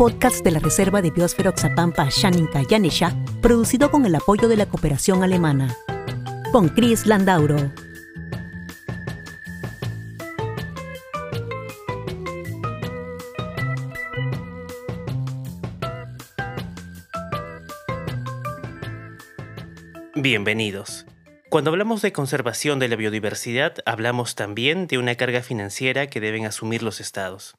podcast de la Reserva de Biosfera Oxapampa Shaninka Yanesha, producido con el apoyo de la cooperación alemana. Con Chris Landauro. Bienvenidos. Cuando hablamos de conservación de la biodiversidad, hablamos también de una carga financiera que deben asumir los estados.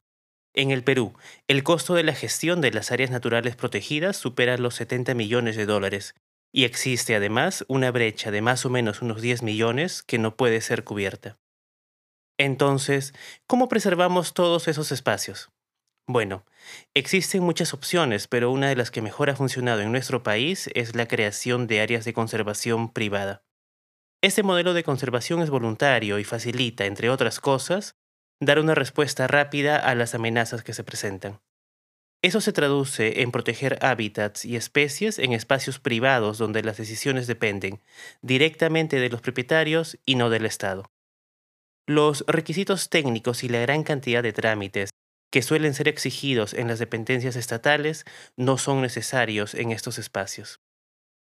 En el Perú, el costo de la gestión de las áreas naturales protegidas supera los 70 millones de dólares, y existe además una brecha de más o menos unos 10 millones que no puede ser cubierta. Entonces, ¿cómo preservamos todos esos espacios? Bueno, existen muchas opciones, pero una de las que mejor ha funcionado en nuestro país es la creación de áreas de conservación privada. Este modelo de conservación es voluntario y facilita, entre otras cosas, dar una respuesta rápida a las amenazas que se presentan. Eso se traduce en proteger hábitats y especies en espacios privados donde las decisiones dependen directamente de los propietarios y no del Estado. Los requisitos técnicos y la gran cantidad de trámites que suelen ser exigidos en las dependencias estatales no son necesarios en estos espacios.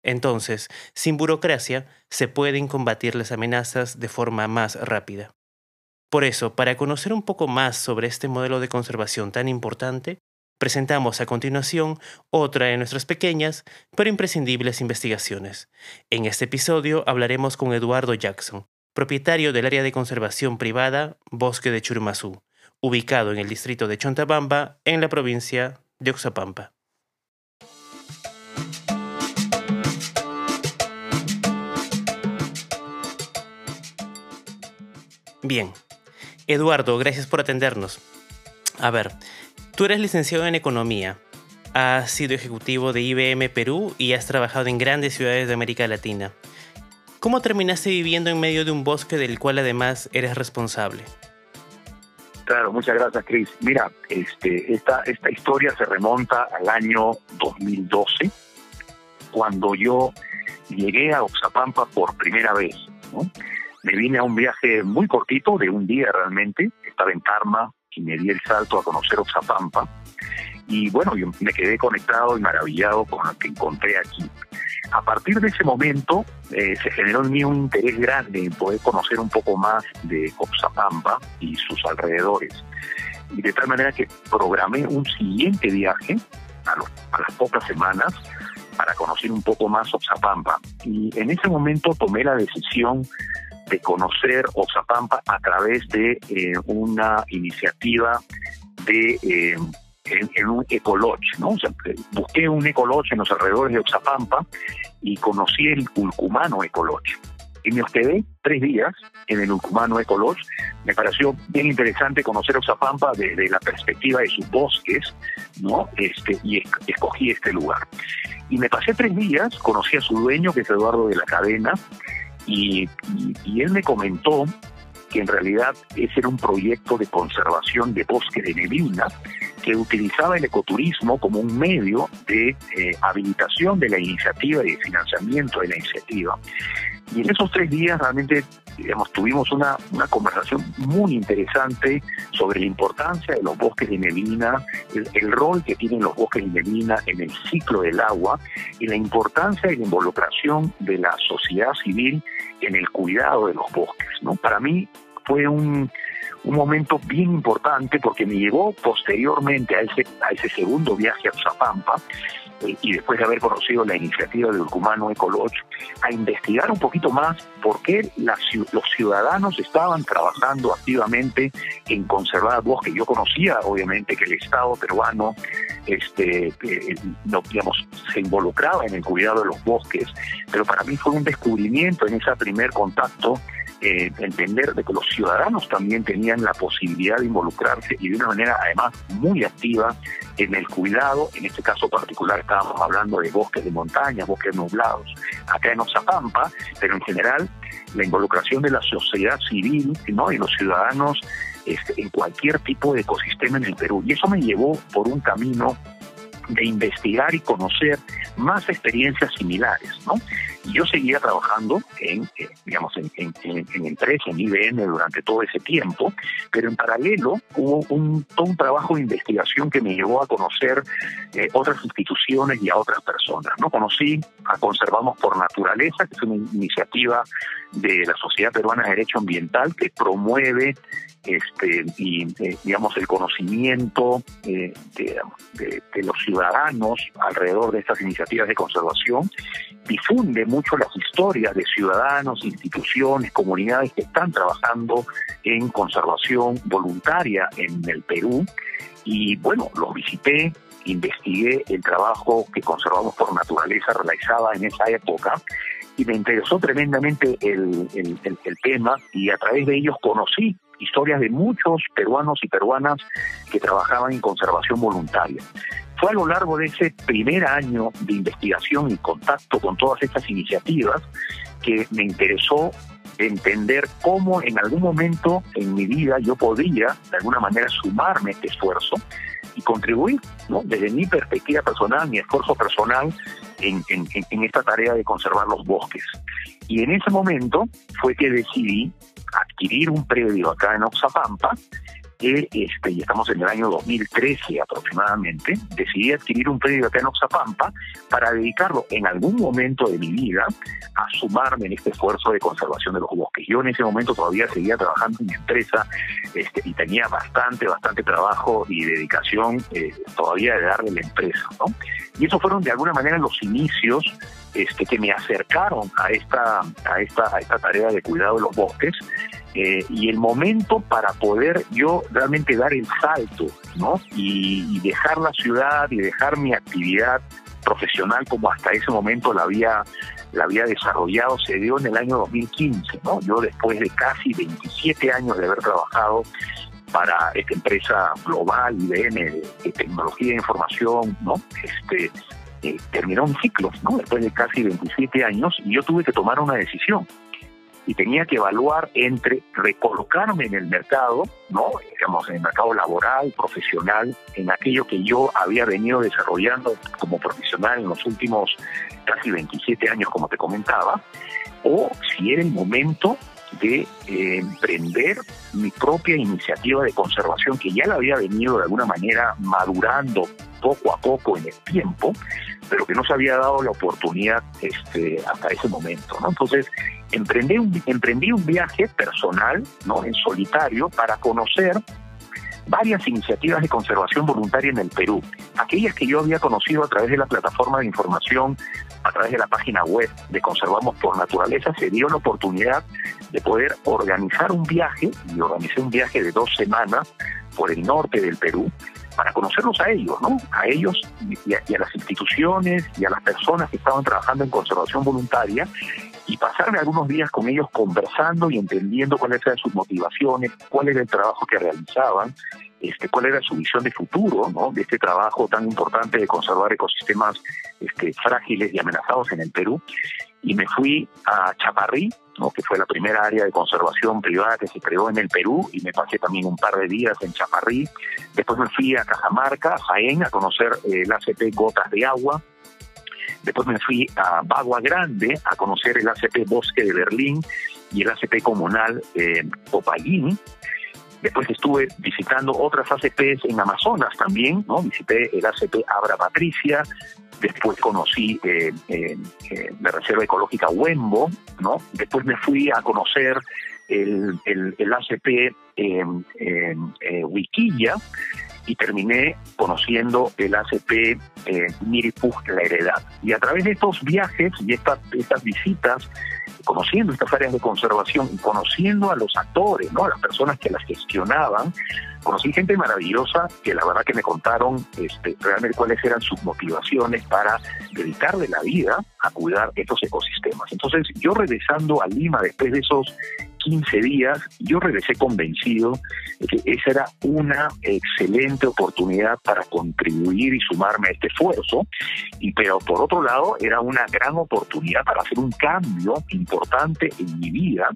Entonces, sin burocracia, se pueden combatir las amenazas de forma más rápida. Por eso, para conocer un poco más sobre este modelo de conservación tan importante, presentamos a continuación otra de nuestras pequeñas pero imprescindibles investigaciones. En este episodio hablaremos con Eduardo Jackson, propietario del área de conservación privada Bosque de Churumazú, ubicado en el distrito de Chontabamba, en la provincia de Oxapampa. Bien. Eduardo, gracias por atendernos. A ver, tú eres licenciado en Economía, has sido ejecutivo de IBM Perú y has trabajado en grandes ciudades de América Latina. ¿Cómo terminaste viviendo en medio de un bosque del cual además eres responsable? Claro, muchas gracias, Chris. Mira, este, esta, esta historia se remonta al año 2012, cuando yo llegué a Oxapampa por primera vez. Me vine a un viaje muy cortito, de un día realmente, estaba en Tarma y me di el salto a conocer Oxapampa. Y bueno, yo me quedé conectado y maravillado con lo que encontré aquí. A partir de ese momento eh, se generó en mí un interés grande en poder conocer un poco más de Oxapampa y sus alrededores. Y de tal manera que programé un siguiente viaje a, a las pocas semanas para conocer un poco más Oxapampa. Y en ese momento tomé la decisión de conocer Oxapampa a través de eh, una iniciativa de eh, en, un ecolodge, ¿no? O sea, busqué un ecolodge en los alrededores de Oxapampa y conocí el Ulcumano Ecolodge. Y me hospedé tres días en el Ulcumano Ecolodge. Me pareció bien interesante conocer Oxapampa desde la perspectiva de sus bosques, ¿no? Este, y escogí este lugar. Y me pasé tres días, conocí a su dueño, que es Eduardo de la Cadena, y, él me comentó que en realidad ese era un proyecto de conservación de bosque de neblina que utilizaba el ecoturismo como un medio de eh, habilitación de la iniciativa y de financiamiento de la iniciativa. Y en esos tres días realmente digamos, tuvimos una, una conversación muy interesante sobre la importancia de los bosques de neblina, el, rol que tienen los bosques de neblina en el ciclo del agua y la importancia de la involucración de la sociedad civil en el cuidado de los bosques. ¿no? Para mí fue un, un momento bien importante porque me llevó posteriormente a ese, a ese segundo viaje a Zapampa y después de haber conocido la iniciativa del Urcumano Ecolodge, a investigar un poquito más por qué los ciudadanos estaban trabajando activamente en conservar bosques. Yo conocía, obviamente, que el Estado peruano este, eh, digamos, se involucraba en el cuidado de los bosques, pero para mí fue un descubrimiento en ese primer contacto eh, entender de que los ciudadanos también tenían la posibilidad de involucrarse y de una manera además muy activa en el cuidado, en este caso particular estábamos hablando de bosques de montaña, bosques nublados, acá en Oxapampa, pero en general la involucración de la sociedad civil ¿no? y los ciudadanos este, en cualquier tipo de ecosistema en el Perú. Y eso me llevó por un camino de investigar y conocer más experiencias similares, ¿no? Yo seguía trabajando en, eh, digamos, en, en, empresa, en IBM durante todo ese tiempo, pero en paralelo hubo un, todo un trabajo de investigación que me llevó a conocer eh, otras instituciones y a otras personas, ¿no? Conocí a Conservamos por Naturaleza, que es una iniciativa de la Sociedad Peruana de Derecho Ambiental que promueve este, eh, digamos el conocimiento eh, de, los ciudadanos alrededor de estas iniciativas de conservación difunde mucho las historias de ciudadanos, instituciones, comunidades que están trabajando en conservación voluntaria en el Perú. Y bueno, los visité, investigué el trabajo que Conservamos por Naturaleza realizaba en esa época y me interesó tremendamente el, el, tema y a través de ellos conocí historias de muchos peruanos y peruanas que trabajaban en conservación voluntaria. Fue a lo largo de ese primer año de investigación y contacto con todas estas iniciativas que me interesó entender cómo en algún momento en mi vida yo podría de alguna manera sumarme a este esfuerzo y contribuir, ¿no? desde mi perspectiva personal, mi esfuerzo personal en, en, esta tarea de conservar los bosques. Y en ese momento fue que decidí adquirir un predio acá en Oxapampa, que este, y estamos en el año 2013 aproximadamente, decidí adquirir un predio acá en Oxapampa para dedicarlo en algún momento de mi vida a sumarme en este esfuerzo de conservación de los bosques. Yo en ese momento todavía seguía trabajando en mi empresa este, y tenía bastante, bastante trabajo y dedicación eh, todavía de darle la empresa. ¿no? Y esos fueron de alguna manera los inicios este, que me acercaron a esta, a, esta, a esta tarea de cuidado de los bosques eh, y el momento para poder yo realmente dar el salto, ¿no? Y, dejar la ciudad y dejar mi actividad profesional como hasta ese momento la había la había desarrollado se dio en el año 2015, ¿no? Yo después de casi 27 años de haber trabajado para esta empresa global IBM de, tecnología de información, ¿no? Este eh, terminó un ciclo, ¿no? Después de casi 27 años y yo tuve que tomar una decisión y tenía que evaluar entre recolocarme en el mercado, ¿no? digamos, en el mercado laboral, profesional, en aquello que yo había venido desarrollando como profesional en los últimos casi 27 años, como te comentaba, o si era el momento de eh, emprender mi propia iniciativa de conservación, que ya la había venido de alguna manera madurando poco a poco en el tiempo, pero que no se había dado la oportunidad este, hasta ese momento. ¿no? Entonces, emprendí un, emprendí un viaje personal, ¿no? en solitario, para conocer varias iniciativas de conservación voluntaria en el Perú. Aquellas que yo había conocido a través de la plataforma de información, a través de la página web de Conservamos por Naturaleza, se dio la oportunidad de poder organizar un viaje, y organicé un viaje de dos semanas por el norte del Perú, para conocerlos a ellos, ¿no? A ellos y a, las instituciones y a las personas que estaban trabajando en conservación voluntaria y pasarme algunos días con ellos conversando y entendiendo cuáles eran sus motivaciones, cuál era el trabajo que realizaban, este, cuál era su visión de futuro, ¿no? De este trabajo tan importante de conservar ecosistemas este, frágiles y amenazados en el Perú. Y me fui a Chaparrí, que fue la primera área de conservación privada que se creó en el Perú y me pasé también un par de días en Chaparrí. Después me fui a Cajamarca, Jaén, a conocer eh, el ACP Gotas de Agua. Después me fui a Bagua Grande a conocer el ACP Bosque de Berlín y el ACP Comunal eh, Después estuve visitando otras ACPs en Amazonas también, ¿no? Visité el ACP Abra Patricia, después conocí eh, eh, eh, la Reserva Ecológica Huembo, ¿no? Después me fui a conocer el, el, ACP Wiquilla y terminé conociendo el ACP eh, La Heredad. Y a través de estos viajes y estas, estas visitas, conociendo estas áreas de conservación conociendo a los actores, ¿no? a las personas que las gestionaban, conocí gente maravillosa que la verdad que me contaron este, realmente cuáles eran sus motivaciones para dedicarle la vida a cuidar estos ecosistemas. Entonces, yo regresando a Lima después de esos 15 días, yo regresé convencido de que esa era una excelente oportunidad para contribuir y sumarme a este esfuerzo, y pero por otro lado era una gran oportunidad para hacer un cambio importante en mi vida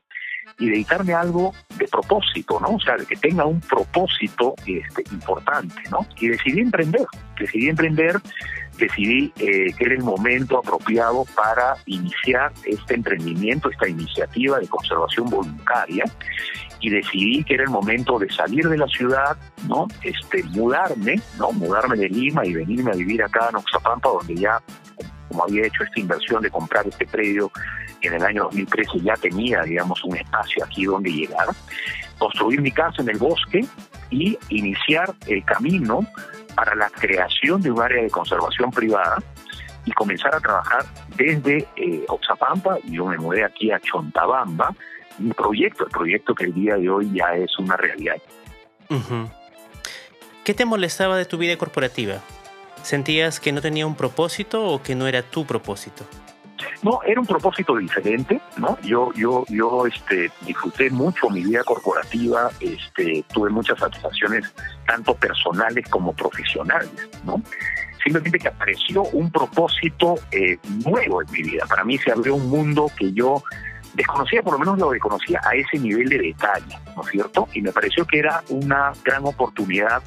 y dedicarme a algo de propósito, ¿no? O sea, que tenga un propósito este, importante, ¿no? Y decidí emprender, decidí emprender, decidí eh, que era el momento apropiado para iniciar este emprendimiento, esta iniciativa de conservación voluntaria, y decidí que era el momento de salir de la ciudad, ¿no? Este, mudarme, ¿no? Mudarme de Lima y venirme a vivir acá en Oxapampa, donde ya como había hecho esta inversión de comprar este predio en el año 2013 ya tenía, digamos, un espacio aquí donde llegar, construir mi casa en el bosque y iniciar el camino para la creación de un área de conservación privada y comenzar a trabajar desde eh, Oxapampa, y yo me mudé aquí a Chontabamba, mi proyecto, el proyecto que el día de hoy ya es una realidad. ¿Qué te molestaba de tu vida corporativa? ¿Sentías que no tenía un propósito o que no era tu propósito? No, era un propósito diferente, ¿no? Yo, yo, yo, este, disfruté mucho mi vida corporativa, este, tuve muchas satisfacciones tanto personales como profesionales, ¿no? Simplemente que apareció un propósito eh, nuevo en mi vida. Para mí se abrió un mundo que yo desconocía, por lo menos lo desconocía a ese nivel de detalle, ¿no es cierto? Y me pareció que era una gran oportunidad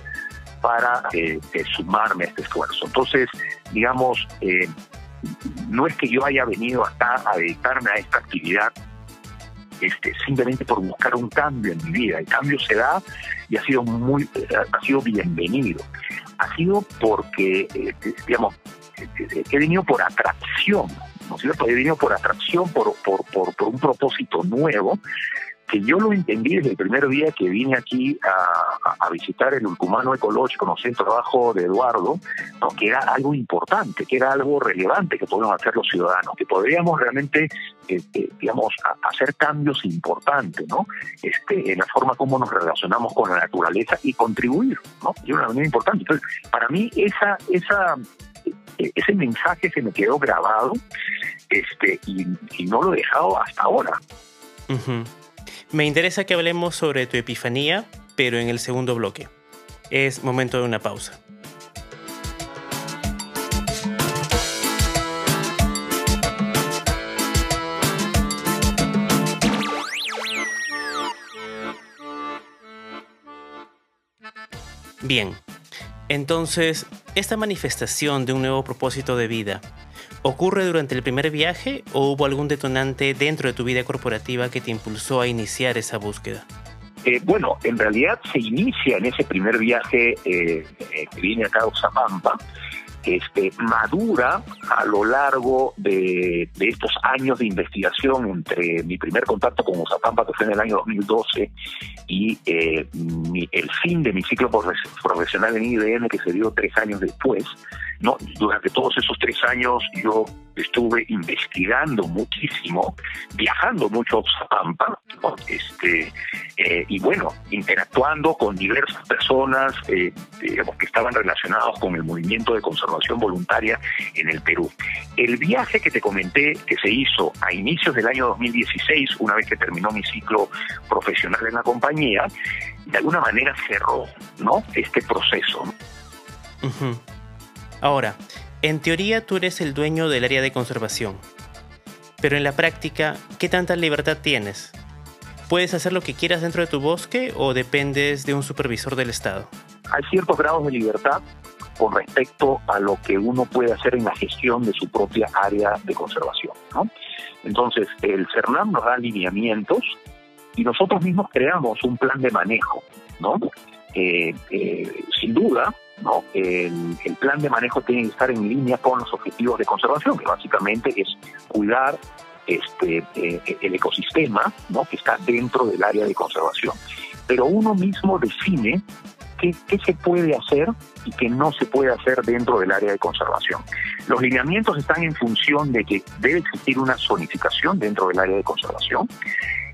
para eh, sumarme a este esfuerzo. Entonces, digamos, eh, no es que yo haya venido acá a dedicarme a esta actividad este, simplemente por buscar un cambio en mi vida. El cambio se da y ha sido muy, ha sido bienvenido. Ha sido porque, eh, digamos, he venido por atracción, ¿no es cierto? He venido por atracción, por, por, por un propósito nuevo que yo lo entendí desde el primer día que vine aquí a, visitar el Ulcumano Ecológico, conocí el trabajo de Eduardo, ¿no? que era algo importante, que era algo relevante que podíamos hacer los ciudadanos, que podríamos realmente, eh, digamos, hacer cambios importantes, ¿no? Este, en la forma como nos relacionamos con la naturaleza y contribuir, ¿no? Y una manera importante. Entonces, para mí esa, esa, e, ese mensaje se me quedó grabado, este, y, no lo he dejado hasta ahora. Me interesa que hablemos sobre tu epifanía, pero en el segundo bloque. Es momento de una pausa. Bien, entonces, esta manifestación de un nuevo propósito de vida ¿Ocurre durante el primer viaje o hubo algún detonante dentro de tu vida corporativa que te impulsó a iniciar esa búsqueda? Eh, bueno, en realidad se inicia en ese primer viaje eh, eh, que viene acá a Oxapampa, este, madura a lo largo de, estos años de investigación entre mi primer contacto con Oxapampa, que fue en el año 2012, y el fin de mi ciclo profesional en IBM, que se dio tres años después. No, durante todos esos tres años yo estuve investigando muchísimo, viajando mucho a Pampa, este, eh, y bueno, interactuando con diversas personas eh, digamos, que estaban relacionados con el movimiento de conservación voluntaria en el Perú. El viaje que te comenté que se hizo a inicios del año 2016, una vez que terminó mi ciclo profesional en la compañía, de alguna manera cerró ¿no? este proceso. Ahora, en teoría tú eres el dueño del área de conservación, pero en la práctica, ¿qué tanta libertad tienes? ¿Puedes hacer lo que quieras dentro de tu bosque o dependes de un supervisor del Estado? Hay ciertos grados de libertad con respecto a lo que uno puede hacer en la gestión de su propia área de conservación. Entonces, el CERNAM nos da alineamientos y nosotros mismos creamos un plan de manejo. ¿no? Eh, eh, sin duda, El, plan de manejo tiene que estar en línea con los objetivos de conservación, que básicamente es cuidar este, eh, el ecosistema que está dentro del área de conservación. Pero uno mismo define qué, se puede hacer y qué no se puede hacer dentro del área de conservación. Los lineamientos están en función de que debe existir una zonificación dentro del área de conservación,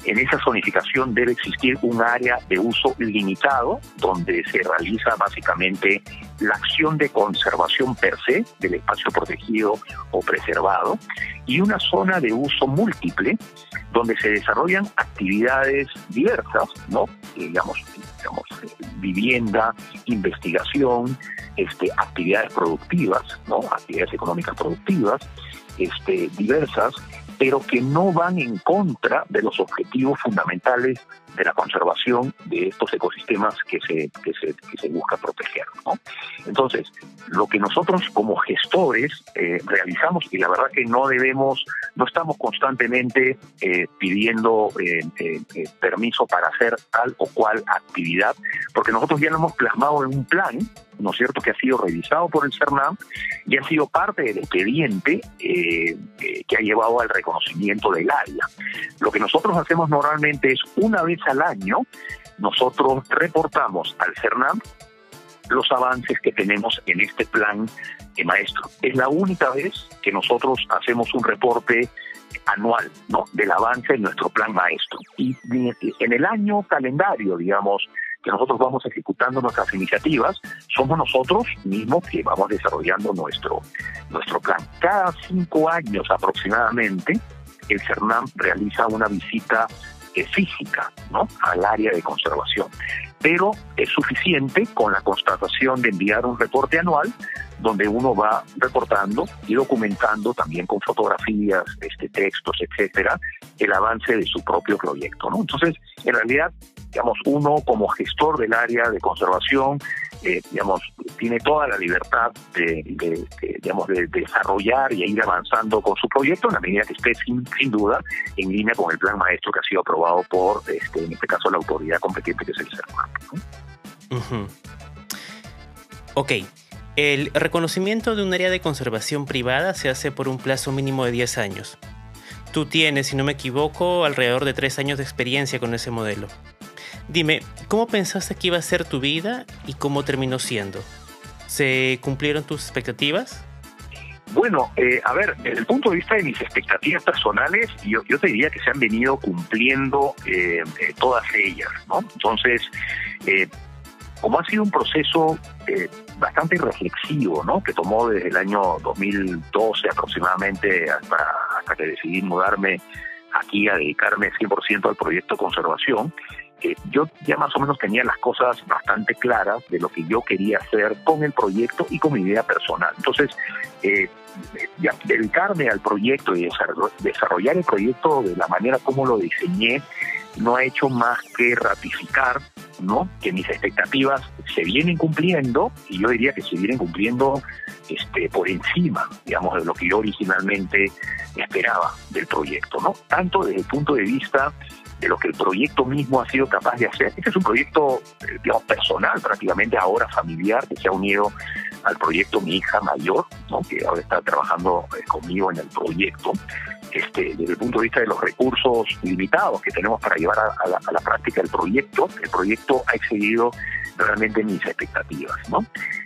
En esa zonificación debe existir un área de uso limitado donde se realiza básicamente la acción de conservación per se del espacio protegido o preservado y una zona de uso múltiple donde se desarrollan actividades diversas, ¿no? digamos, digamos vivienda, investigación, este, actividades productivas, ¿no? actividades económicas productivas, este, diversas pero que no van en contra de los objetivos fundamentales de la conservación de estos ecosistemas que se, que se, que se busca proteger. ¿no? Entonces, lo que nosotros como gestores eh, realizamos, y la verdad que no debemos, no estamos constantemente eh, pidiendo eh, permiso para hacer tal o cual actividad, porque nosotros ya lo hemos plasmado en un plan ¿no es cierto?, que ha sido revisado por el CERNAM y ha sido parte del expediente eh, eh, que ha llevado al reconocimiento del área. Lo que nosotros hacemos normalmente es una vez al año, nosotros reportamos al CERNAM los avances que tenemos en este plan de maestro. Es la única vez que nosotros hacemos un reporte anual ¿no? del avance en nuestro plan maestro. Y en el año calendario, digamos, que nosotros vamos ejecutando nuestras iniciativas, somos nosotros mismos que vamos desarrollando nuestro, nuestro plan. Cada cinco años aproximadamente, el CERNAM realiza una visita eh, física ¿no? al área de conservación, pero es suficiente con la constatación de enviar un reporte anual donde uno va reportando y documentando también con fotografías, este, textos, etcétera, el avance de su propio proyecto. ¿no? Entonces, en realidad, digamos, uno como gestor del área de conservación, eh, digamos, tiene toda la libertad de, digamos, de, desarrollar y ir avanzando con su proyecto en la medida que esté sin, sin duda en línea con el plan maestro que ha sido aprobado por, este, en este caso, la autoridad competente que es el CERMAP. Ok, el reconocimiento de un área de conservación privada se hace por un plazo mínimo de 10 años. Tú tienes, si no me equivoco, alrededor de 3 años de experiencia con ese modelo. Dime, ¿cómo pensaste que iba a ser tu vida y cómo terminó siendo? ¿Se cumplieron tus expectativas? Bueno, eh, a ver, desde el punto de vista de mis expectativas personales, yo, te diría que se han venido cumpliendo eh, eh, todas ellas, ¿no? Entonces, como ha sido un proceso bastante reflexivo, ¿no? Que tomó desde el año 2012 aproximadamente hasta, hasta que decidí mudarme aquí a dedicarme 100% al proyecto conservación, yo ya más o menos tenía las cosas bastante claras de lo que yo quería hacer con el proyecto y con mi idea personal. Entonces, eh, dedicarme al proyecto y desarrollar el proyecto de la manera como lo diseñé no ha hecho más que ratificar ¿no? que mis expectativas se vienen cumpliendo y yo diría que se vienen cumpliendo este, por encima, digamos, de lo que yo originalmente esperaba del proyecto, ¿no? Tanto desde el punto de vista de lo que el proyecto mismo ha sido capaz de hacer. Este es un proyecto, eh, digamos, personal, prácticamente ahora familiar, que se ha unido al proyecto mi hija mayor, ¿no? que ahora está trabajando eh, conmigo en el proyecto. Este, desde el punto de vista de los recursos limitados que tenemos para llevar a, la, a la práctica el proyecto, el proyecto ha excedido realmente mis expectativas, ¿no?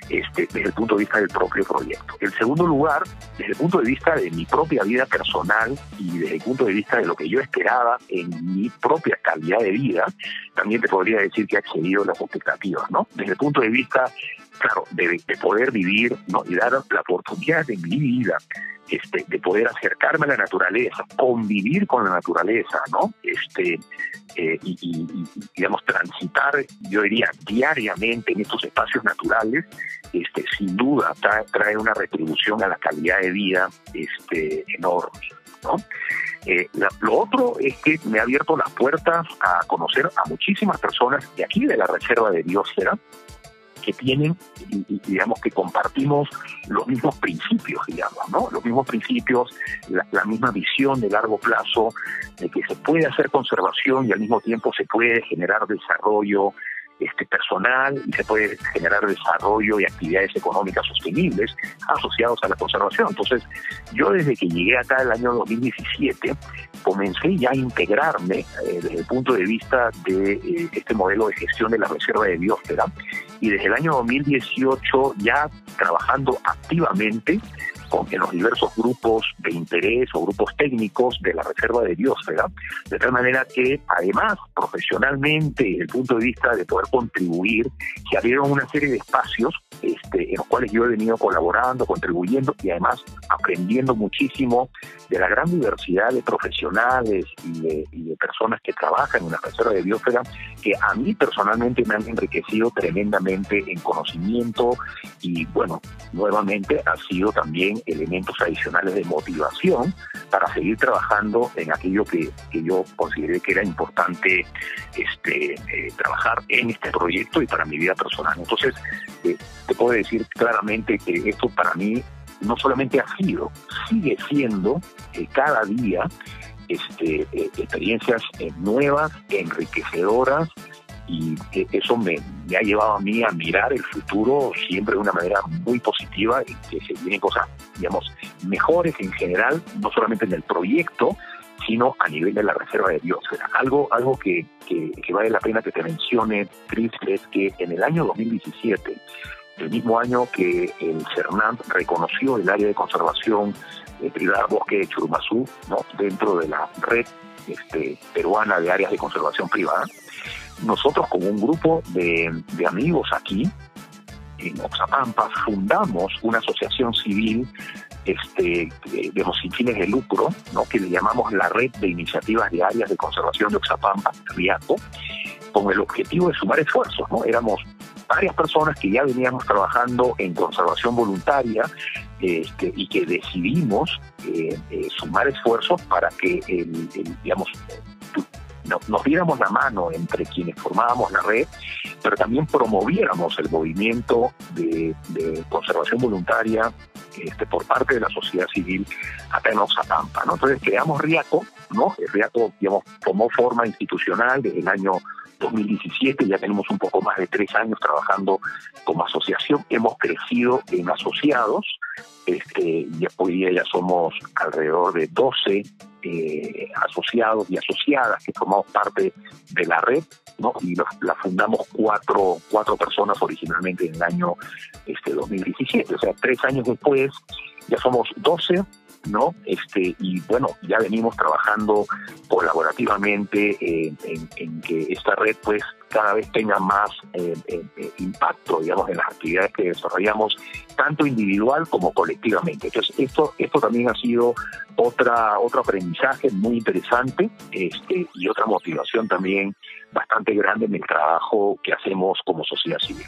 Este, desde el punto de vista del propio proyecto. En segundo lugar, desde el punto de vista de mi propia vida personal y desde el punto de vista de lo que yo esperaba en mi propia calidad de vida, también te podría decir que ha excedido las expectativas, ¿no? Desde el punto de vista, claro, de, de poder vivir, ¿no? Y dar la oportunidad de mi vida este, de poder acercarme a la naturaleza, convivir con la naturaleza, ¿no? Este, eh, y, digamos, transitar, yo diría, diariamente en estos espacios naturales, este, sin duda trae, una retribución a la calidad de vida este, enorme, Eh, lo otro es que me ha abierto las puertas a conocer a muchísimas personas de aquí de la Reserva de Biosfera, que tienen, y, digamos que compartimos los mismos principios, digamos, ¿no? Los mismos principios, la, misma visión de largo plazo, de que se puede hacer conservación y al mismo tiempo se puede generar desarrollo este, personal y se puede generar desarrollo y actividades económicas sostenibles asociados a la conservación. Entonces, yo desde que llegué acá el año 2017, comencé ya a integrarme eh, desde el punto de vista de eh, este modelo de gestión de la reserva de biosfera y desde el año 2018 ya trabajando activamente en los diversos grupos de interés o grupos técnicos de la Reserva de Biosfera, de tal manera que además profesionalmente, desde el punto de vista de poder contribuir, se abrieron una serie de espacios este, en los cuales yo he venido colaborando, contribuyendo y además aprendiendo muchísimo de la gran diversidad de profesionales y de, personas que trabajan en la reserva de biosfera, que a mí personalmente me han enriquecido tremendamente en conocimiento y bueno, nuevamente ha sido también elementos adicionales de motivación para seguir trabajando en aquello que, yo consideré que era importante este, eh, trabajar en este proyecto y para mi vida personal. Entonces, eh, te puedo decir claramente que esto para mí no solamente ha sido, sigue siendo eh, cada día este, experiencias nuevas, enriquecedoras, y eso me, ha llevado a mí a mirar el futuro siempre de una manera muy positiva y que se vienen cosas, digamos, mejores en general, no solamente en el proyecto, sino a nivel de la reserva de biosfera. Algo, algo que, que, vale la pena que te mencione, Chris, es que en el año 2017, el mismo año que el CERNAM reconoció el área de conservación privada Bosque de Churumazú, ¿no? dentro de la red este, peruana de áreas de conservación privada, nosotros como un grupo de, amigos aquí, en Oxapampa, fundamos una asociación civil este, de, los sin fines de lucro, ¿no? que le llamamos la Red de Iniciativas de Áreas de Conservación de Oxapampa, RIACO, con el objetivo de sumar esfuerzos. ¿no? Éramos varias personas que ya veníamos trabajando en conservación voluntaria este, y que decidimos eh, eh, sumar esfuerzos para que el, digamos, nos diéramos la mano entre quienes formábamos la red, pero también promoviéramos el movimiento de, conservación voluntaria este, por parte de la sociedad civil acá en Oxapampa. ¿no? Entonces creamos RIACO, ¿no? El RIACO digamos, tomó forma institucional desde el año 2017, ya tenemos un poco más de tres años trabajando como asociación, hemos crecido en asociados, este, y hoy día ya somos alrededor de 12 eh, asociados y asociadas que formamos parte de la red, ¿no? Y la fundamos cuatro, cuatro personas originalmente en el año este, 2017. O sea, tres años después ya somos 12 ¿no? Este, y bueno, ya venimos trabajando colaborativamente en, que esta red pues cada vez tenga más eh, eh, eh, impacto, digamos, en las actividades que desarrollamos, tanto individual como colectivamente. Entonces, esto, esto también ha sido otra, otro aprendizaje muy interesante este, y otra motivación también bastante grande en el trabajo que hacemos como sociedad civil.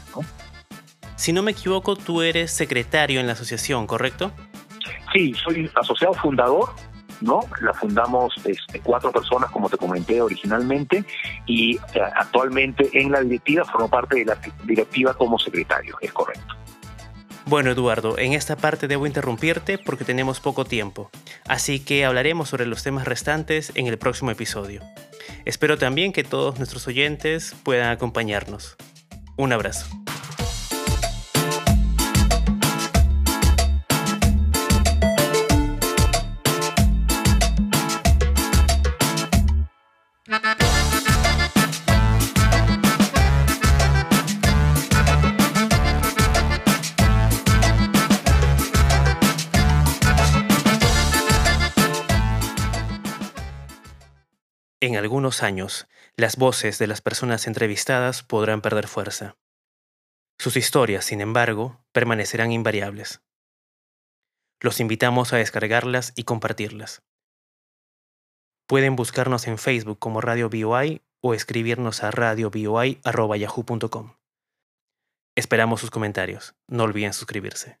Si no me equivoco, tú eres secretario en la asociación, ¿correcto? Sí, soy asociado fundador, ¿no? La fundamos este, cuatro personas, como te comenté originalmente, y eh, actualmente en la directiva formo parte de la directiva como secretario, es correcto. Bueno, Eduardo, en esta parte debo interrumpirte porque tenemos poco tiempo, así que hablaremos sobre los temas restantes en el próximo episodio. Espero también que todos nuestros oyentes puedan acompañarnos. Un abrazo. Algunos años, las voces de las personas entrevistadas podrán perder fuerza. Sus historias, sin embargo, permanecerán invariables. Los invitamos a descargarlas y compartirlas. Pueden buscarnos en Facebook como Radio BOI o escribirnos a radioboi.yahoo.com. Esperamos sus comentarios. No olviden suscribirse.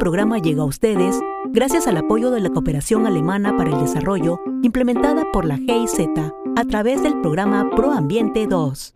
Programa llega a ustedes gracias al apoyo de la Cooperación Alemana para el Desarrollo implementada por la GIZ a través del programa ProAmbiente 2.